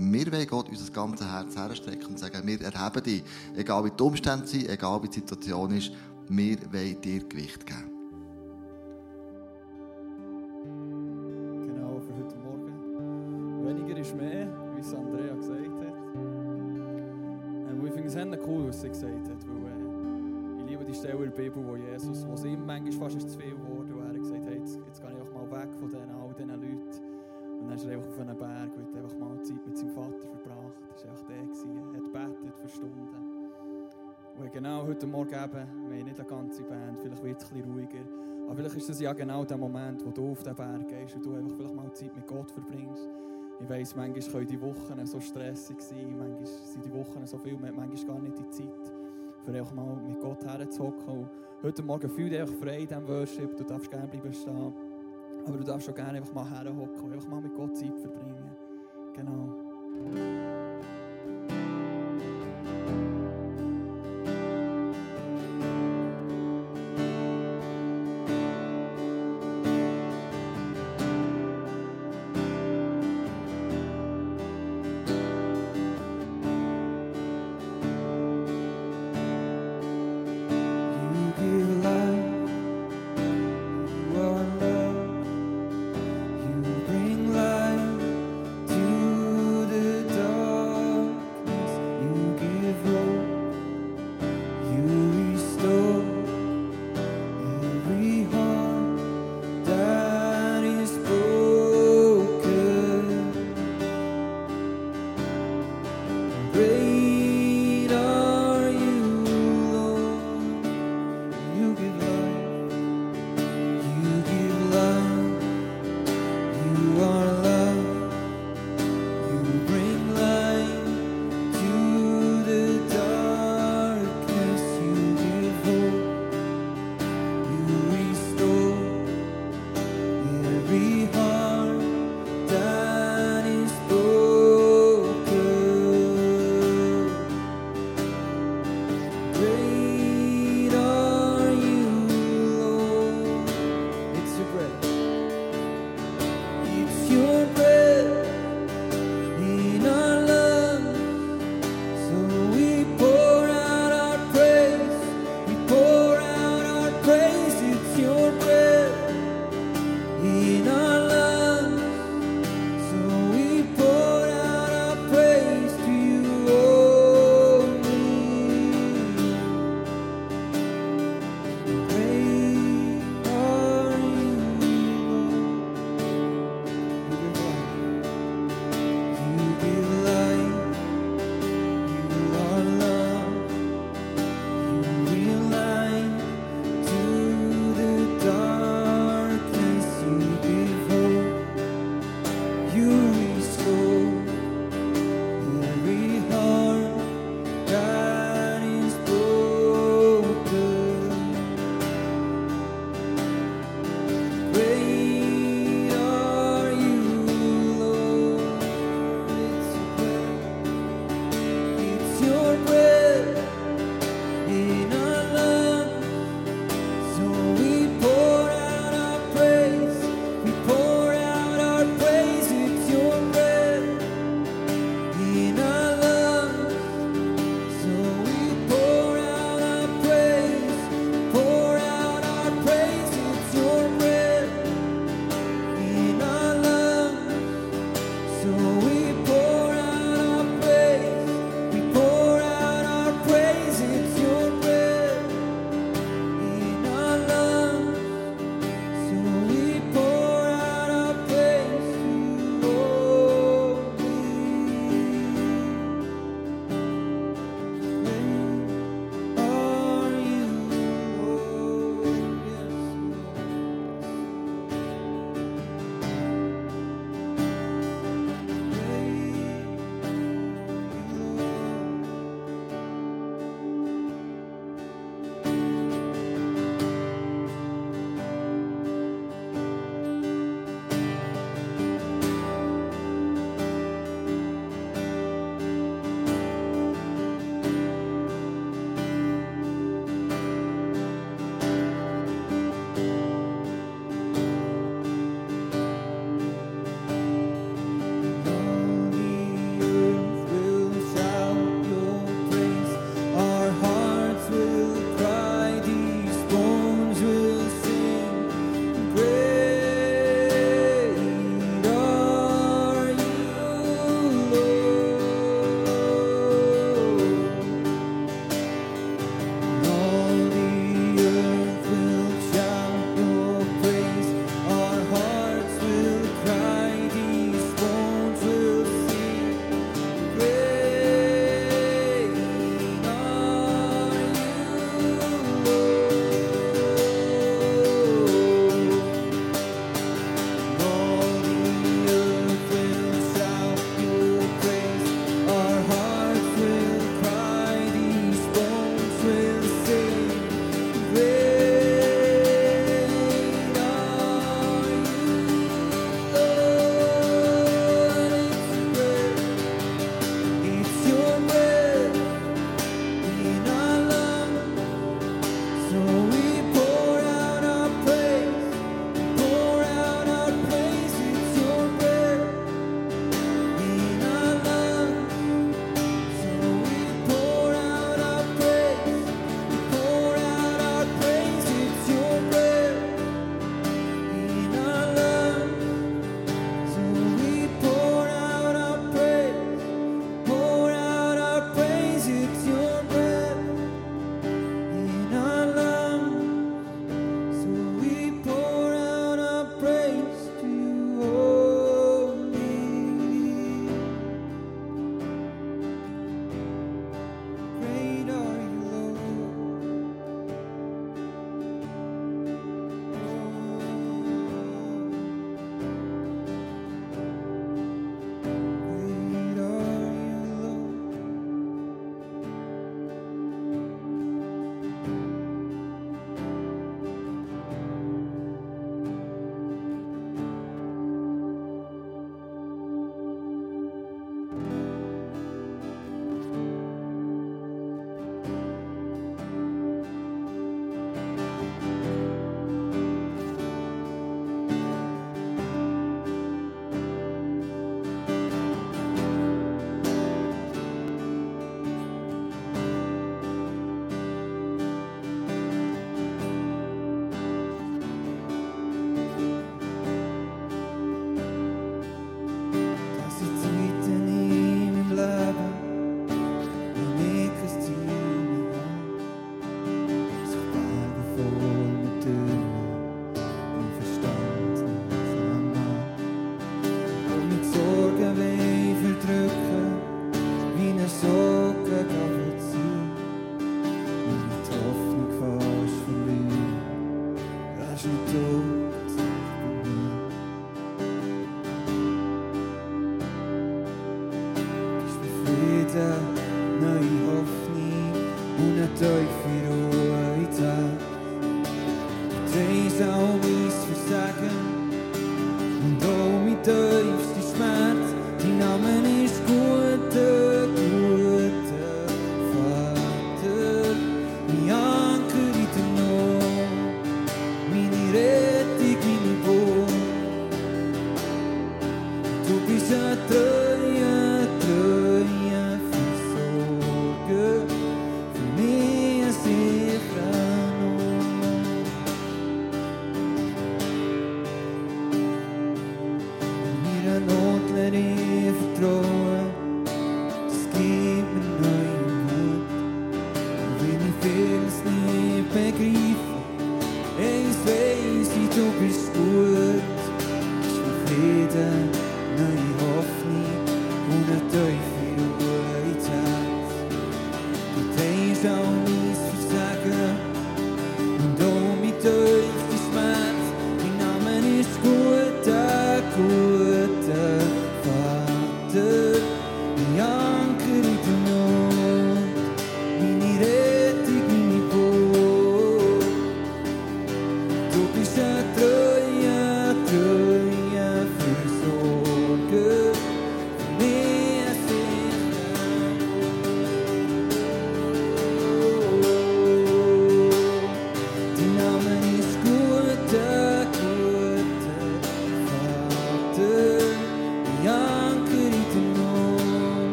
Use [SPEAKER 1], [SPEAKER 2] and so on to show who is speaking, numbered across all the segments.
[SPEAKER 1] wir wollen Gott unser ganzes Herz herstrecken und sagen, wir erheben dich. Egal wie die Umstände sind, egal wie die Situation ist, wir wollen dir Gewicht geben.
[SPEAKER 2] Genau, für heute Morgen. Weniger ist mehr, wie es Andrea gesagt hat. Ähm, ich finde es auch cool, was sie gesagt hat, weil äh, ich liebe die Stelle in der Bibel, wo Jesus, wo es ihm manchmal fast zu viel geworden, ist er einfach auf einem Berg und hat einfach mal Zeit mit seinem Vater verbracht. Er war einfach der, er hat gebetet für Stunden. Und genau heute Morgen eben, wir haben nicht eine ganze Band, vielleicht wird es ein bisschen ruhiger. Aber vielleicht ist das ja genau der Moment, wo du auf den Berg gehst und du einfach vielleicht mal Zeit mit Gott verbringst. Ich weiss, manchmal können die Wochen so stressig sein, manchmal sind die Wochen so viel, man hat manchmal gar nicht die Zeit, für einfach mal mit Gott herzuhocken. Heute Morgen fühl dich frei in diesem Worship, du darfst gerne bleiben stehen. Aber du darfst auch gerne einfach mal herhocken mal mit Gott Zeit.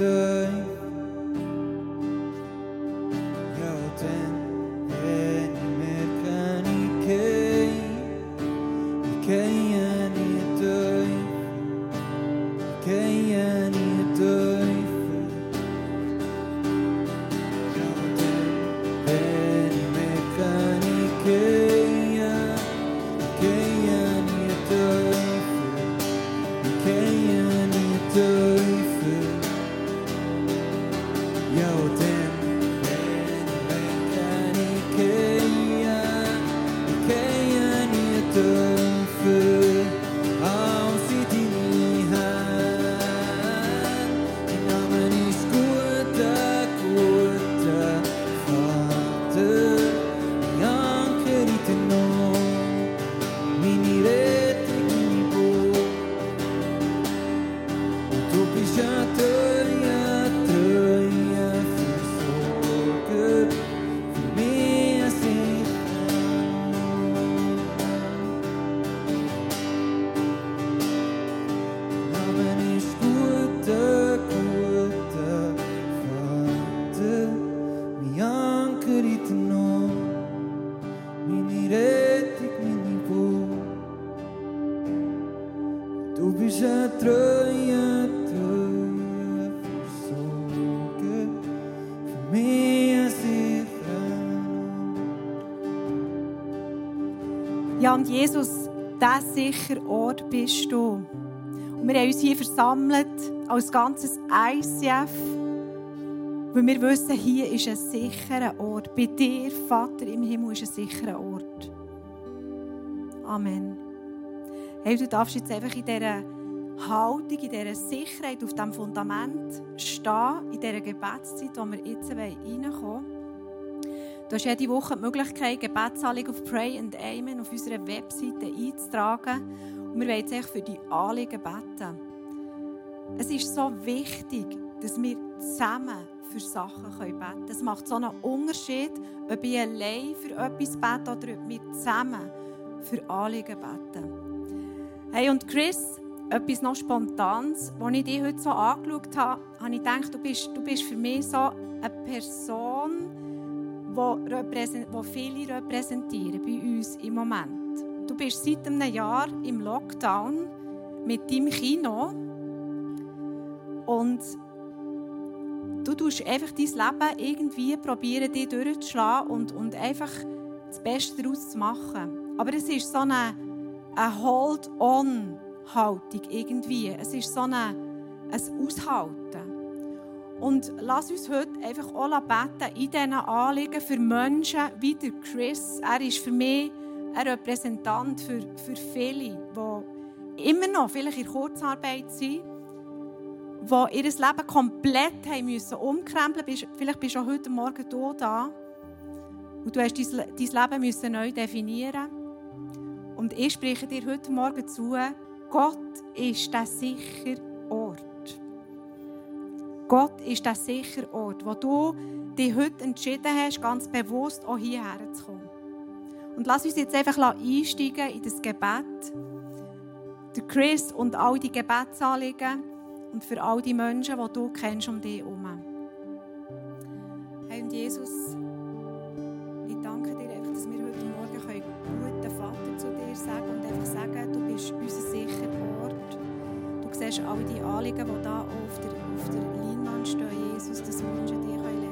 [SPEAKER 3] day und
[SPEAKER 4] Jesus, der sichere Ort bist du. Und wir haben uns hier versammelt als ganzes ICF, weil wir wissen, hier ist ein sicherer Ort. Bei dir, Vater im Himmel, ist ein sicherer Ort. Amen. Hey, du darfst jetzt einfach in dieser Haltung, in dieser Sicherheit, auf diesem Fundament stehen, in dieser Gebetszeit, wo wir jetzt reinkommen wollen. Du hast jede Woche die Möglichkeit, Gebetsanliegen auf Pray and Amen auf unserer Webseite einzutragen. Und wir wollen jetzt für die Anliegen beten. Es ist so wichtig, dass wir zusammen für Sachen beten können. Es macht so einen Unterschied, ob ich allein für etwas bete oder ob wir zusammen für Anliegen beten. Hey, und Chris, etwas noch Spontanes, als ich dich heute so angeschaut habe, habe ich gedacht, du bist, du bist für mich so eine Person, die, viele repräsentieren bei uns im Moment. Du bist seit einem Jahr im Lockdown mit deinem Kino und du tust einfach dein Leben irgendwie probieren, dich durchzuschlagen und, und einfach das Beste daraus zu machen. Aber es ist so eine, eine Hold-on-Haltung irgendwie. Es ist so eine, ein Aushalten. Und lass uns heute einfach auch beten in diesen Anliegen für Menschen wie der Chris. Er ist für mich ein Repräsentant für, für viele, die immer noch vielleicht in Kurzarbeit sind, die ihr Leben komplett haben müssen umkrempeln müssen. Vielleicht bist du auch heute Morgen hier da und du hast dein, dein Leben müssen neu definieren Und ich spreche dir heute Morgen zu, Gott ist der sichere Ort. Gott ist der sichere Ort, wo du dich heute entschieden hast, ganz bewusst auch hierher zu kommen. Und lass uns jetzt einfach einsteigen in das Gebet. Der Chris und all die Gebetsanliegen und für all die Menschen, die du kennst um dich herum. Und Jesus, siehst all die Anliegen, die da auf der, auf der Leinwand stehen, Jesus, dass Menschen dich lernen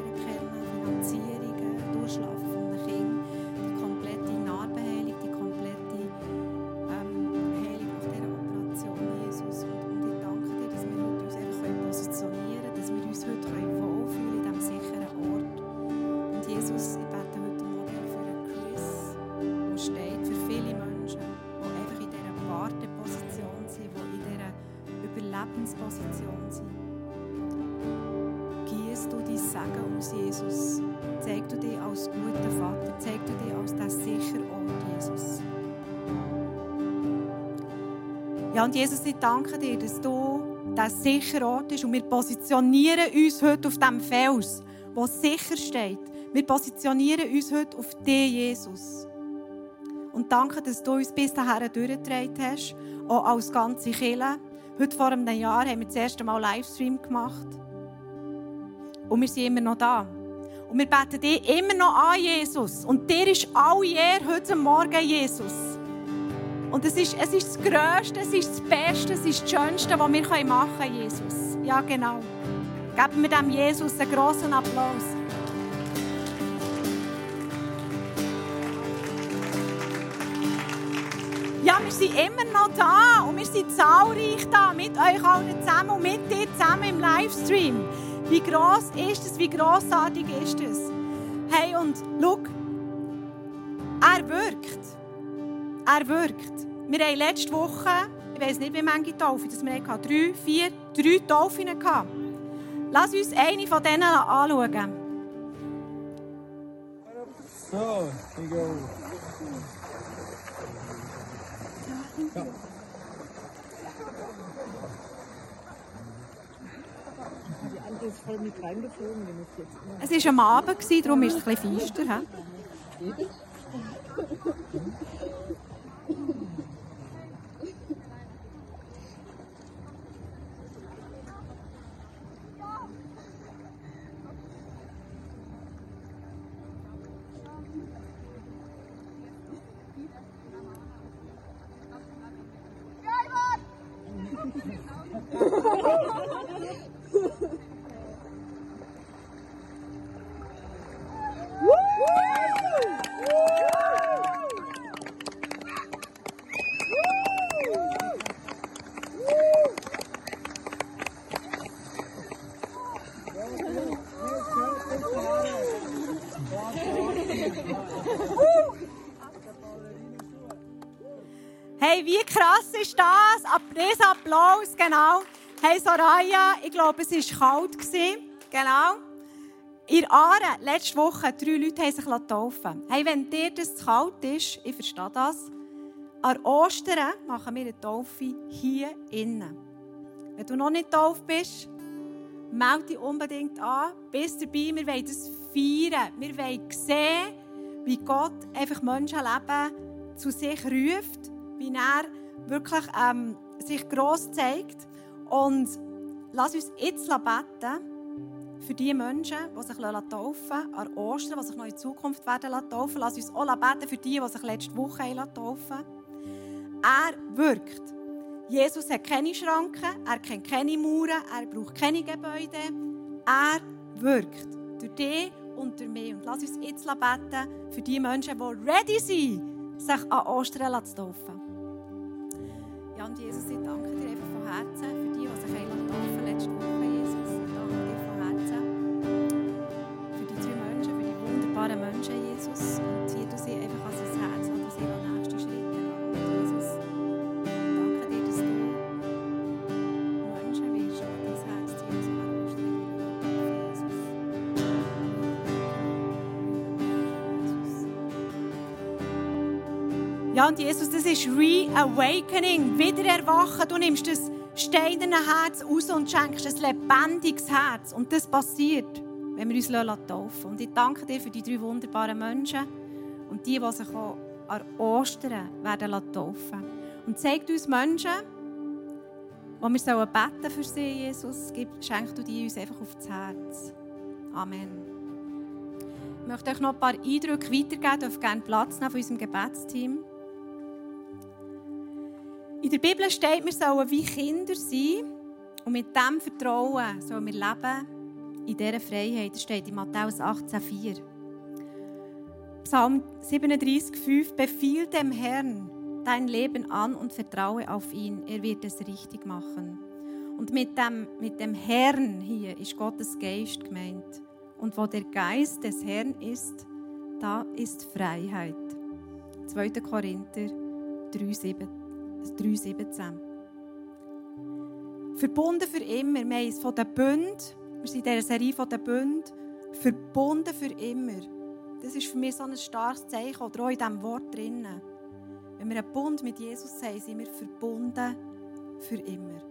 [SPEAKER 4] Ja, und Jesus, ich danke dir, dass du der sichere Ort bist und wir positionieren uns heute auf dem Fels, wo sicher steht. Wir positionieren uns heute auf dich, Jesus. Und danke, dass du uns bis dahin durchgetragen hast, auch als ganze Kirche. Heute vor einem Jahr haben wir das erste Mal Livestream gemacht. Und wir sind immer noch da. Und wir beten dich immer noch an, Jesus. Und dir ist all Ehre heute Morgen, Jesus. Und es ist, es ist das Größte, es ist das Beste, es ist das Schönste, was wir machen können, Jesus. Ja, genau. Geben wir dem Jesus einen grossen Applaus. Ja, wir sind immer noch da und wir sind zahlreich da mit euch allen zusammen und mit dir zusammen im Livestream. Wie groß ist es? Wie großartig ist es? Hey, und schau, er wirkt. Er wirkt. Wir haben letzte Woche, ich weiß nicht, wie viele Taufen das wir hatten, drei, vier, drei Taufen gehabt. Lass uns eine von denen anschauen.
[SPEAKER 2] So,
[SPEAKER 5] mit reingeflogen, wenn es
[SPEAKER 4] war am Abend, gewesen, darum ist es ein bisschen feister. Ist das? Ein Applaus, genau. Hey, Soraya, ich glaube, es war kalt. Genau. In Aare, letzte Woche, drei Leute haben sich taufen Hey, wenn dir das zu kalt ist, ich verstehe das, an Ostern machen wir eine Taufe hier innen. Wenn du noch nicht tauft bist, melde dich unbedingt an. Bist dabei, wir wollen das feiern. Wir wollen sehen, wie Gott einfach Menschenleben zu sich ruft, wie er wirklich ähm, sich gross zeigt. Und lass uns jetzt beten für die Menschen, die sich taufen lassen, an Ostern, die sich noch in Zukunft werden taufen Lass uns auch beten für die, die sich letzte Woche taufen lassen. Er wirkt. Jesus hat keine Schranken, er kennt keine Mauern, er braucht keine Gebäude. Er wirkt. Durch dich und durch mich. Und lass uns jetzt beten für die Menschen, die ready sind, sich an Ostern zu taufen. Ja, Jesus, ich danke dir einfach von Herzen für die, die sich taufen letzte Woche, Jesus. Ich danke dir von Herzen für die drei Menschen, für die wunderbaren Menschen, Jesus. Und hier du sie einfach an sein Herz, und Jesus, das ist Reawakening, Wiedererwachen. Du nimmst das steinerne Herz raus und schenkst ein lebendiges Herz. Und das passiert, wenn wir uns taufen lassen. Und ich danke dir für die drei wunderbaren Menschen und die, die sich auch an Ostern werden taufen Und zeigt uns Menschen, wo wir sollen beten für sie, Jesus, schenk du die uns einfach auf das Herz. Amen. Ich möchte euch noch ein paar Eindrücke weitergeben, dürft gerne Platz nehmen von unserem Gebetsteam. In der Bibel steht, wir sollen wie Kinder sein und mit diesem Vertrauen sollen wir leben in dieser Freiheit. Das steht in Matthäus 18,4. Psalm 37,5 Befiehl dem Herrn dein Leben an und vertraue auf ihn. Er wird es richtig machen. Und mit dem, mit dem Herrn hier ist Gottes Geist gemeint. Und wo der Geist des Herrn ist, da ist Freiheit. 2. Korinther 3,17. 3,17. Verbunden für immer. Wir haben es von den Bünden, wir sind in dieser Serie von den Bünden, verbunden für immer. Das ist für mich so ein starkes Zeichen, oder auch in diesem Wort drinnen. Wenn wir einen Bund mit Jesus haben, sind wir verbunden für immer.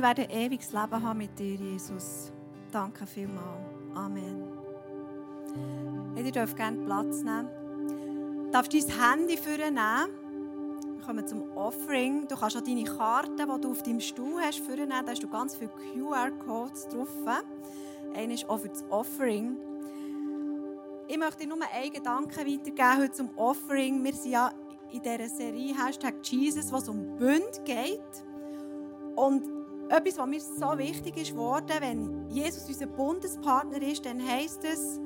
[SPEAKER 4] Wir werden ewiges Leben haben mit dir, Jesus. Danke vielmals. Amen. Ihr dürft gerne Platz nehmen. Du darfst dein Handy vornehmen. Wir kommen zum Offering. Du kannst auch deine Karte, die du auf deinem Stuhl hast, vornehmen. Da hast du ganz viele QR-Codes drauf. Einer ist auch für das Offering. Ich möchte dir nur einen Gedanken weitergeben heute zum Offering. Wir sind ja in dieser Serie Hashtag Jesus, was um Bund geht. Und etwas, was mir so wichtig ist geworden, wenn Jesus unser Bundespartner ist, dann heisst es,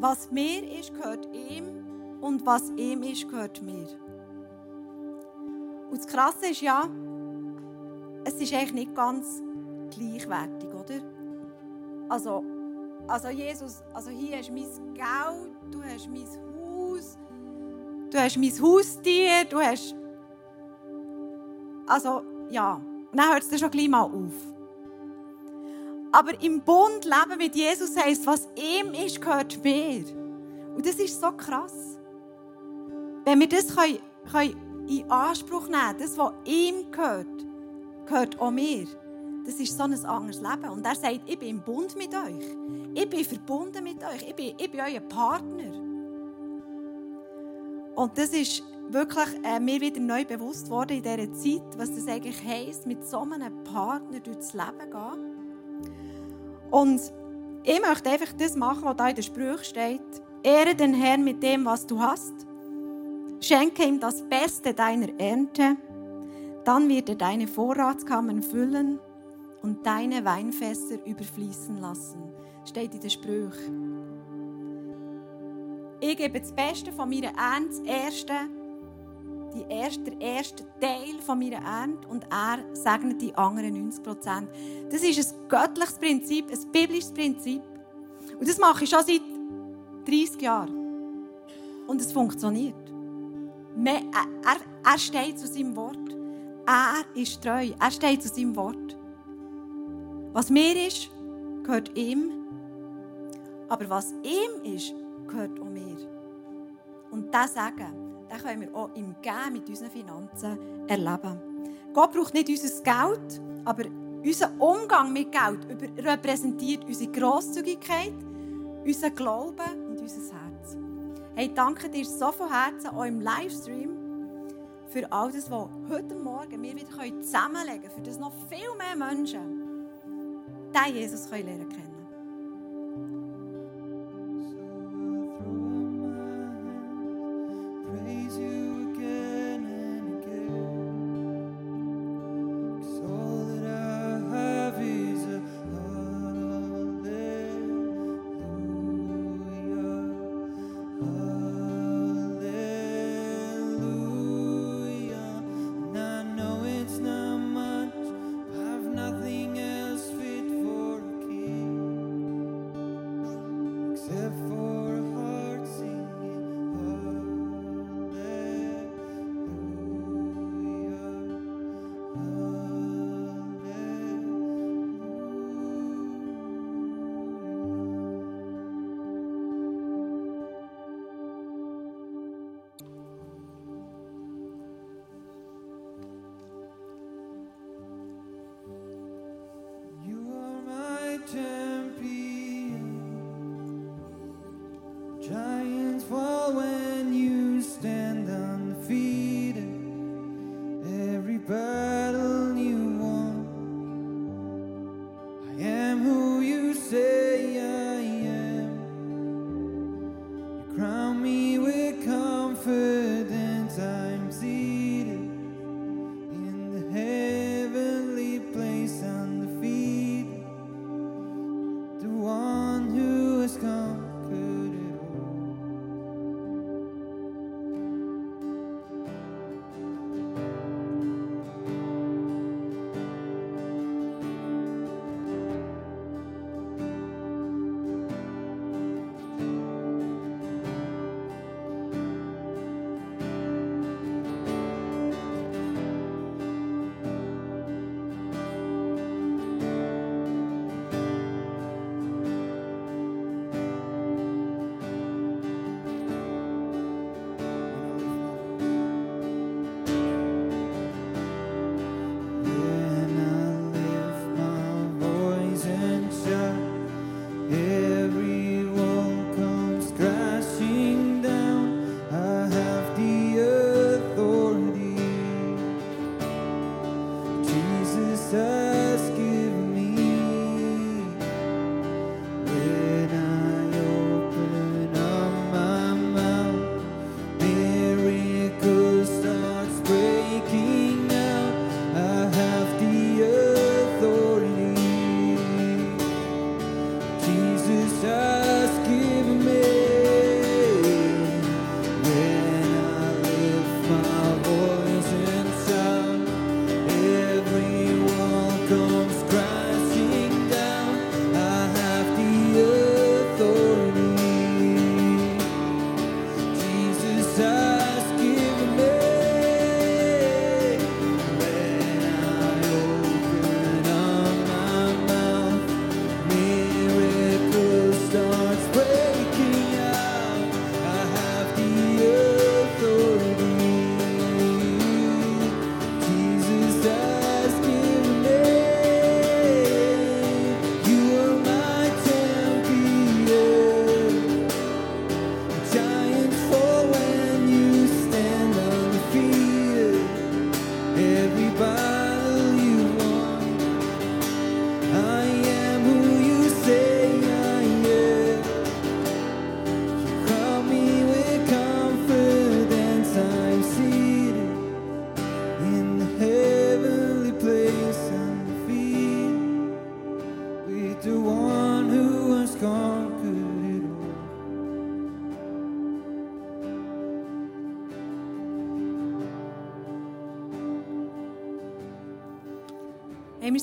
[SPEAKER 4] was mir ist, gehört ihm und was ihm ist, gehört mir. Und das Krasse ist ja, es ist eigentlich nicht ganz gleichwertig, oder? Also, also Jesus, also hier hast du mein Geld, du hast mein Haus, du hast mein Haustier, du hast... Also, ja, dann hört es dann schon gleich mal auf. Aber im Bund leben mit Jesus heisst, was ihm ist, gehört mir. Und das ist so krass. Wenn wir das können, können in Anspruch nehmen das, was ihm gehört, gehört auch mir. Das ist so ein anderes Leben. Und er sagt, ich bin im Bund mit euch. Ich bin verbunden mit euch. Ich bin, ich bin euer Partner. Und das ist wirklich äh, mir wieder neu bewusst worden in dieser Zeit, was das eigentlich heisst, mit so einem Partner durchs Leben gehen. Und ich möchte einfach das machen, was da in der Sprüche steht. Ehre den Herrn mit dem, was du hast. Schenke ihm das Beste deiner Ernte. Dann wird er deine Vorratskammern füllen und deine Weinfässer überfließen lassen. Steht in den Sprüchen. Ich gebe das Beste von meiner Ernte, Erste, die erste, der erste Teil von meiner Ernte und er segnet die anderen 90 Prozent. Das ist ein göttliches Prinzip, ein biblisches Prinzip. Und das mache ich schon seit 30 Jahren. Und es funktioniert. Er, er, er steht zu seinem Wort. Er ist treu. Er steht zu seinem Wort. Was mir ist, gehört ihm. Aber was ihm ist, gehört auch mir. Und das Sagen, den können wir auch im Gehen mit unseren Finanzen erleben. Gott braucht nicht unser Geld, aber unser Umgang mit Geld repräsentiert unsere Grosszügigkeit, unser Glauben und unser Herz. Hey, danke dir so von Herzen, auch im Livestream, für all das, was heute Morgen wir wieder zusammenlegen können, für das noch viel mehr Menschen diesen Jesus lernen können.
[SPEAKER 3] Confidence. I'm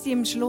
[SPEAKER 4] Am Schluss.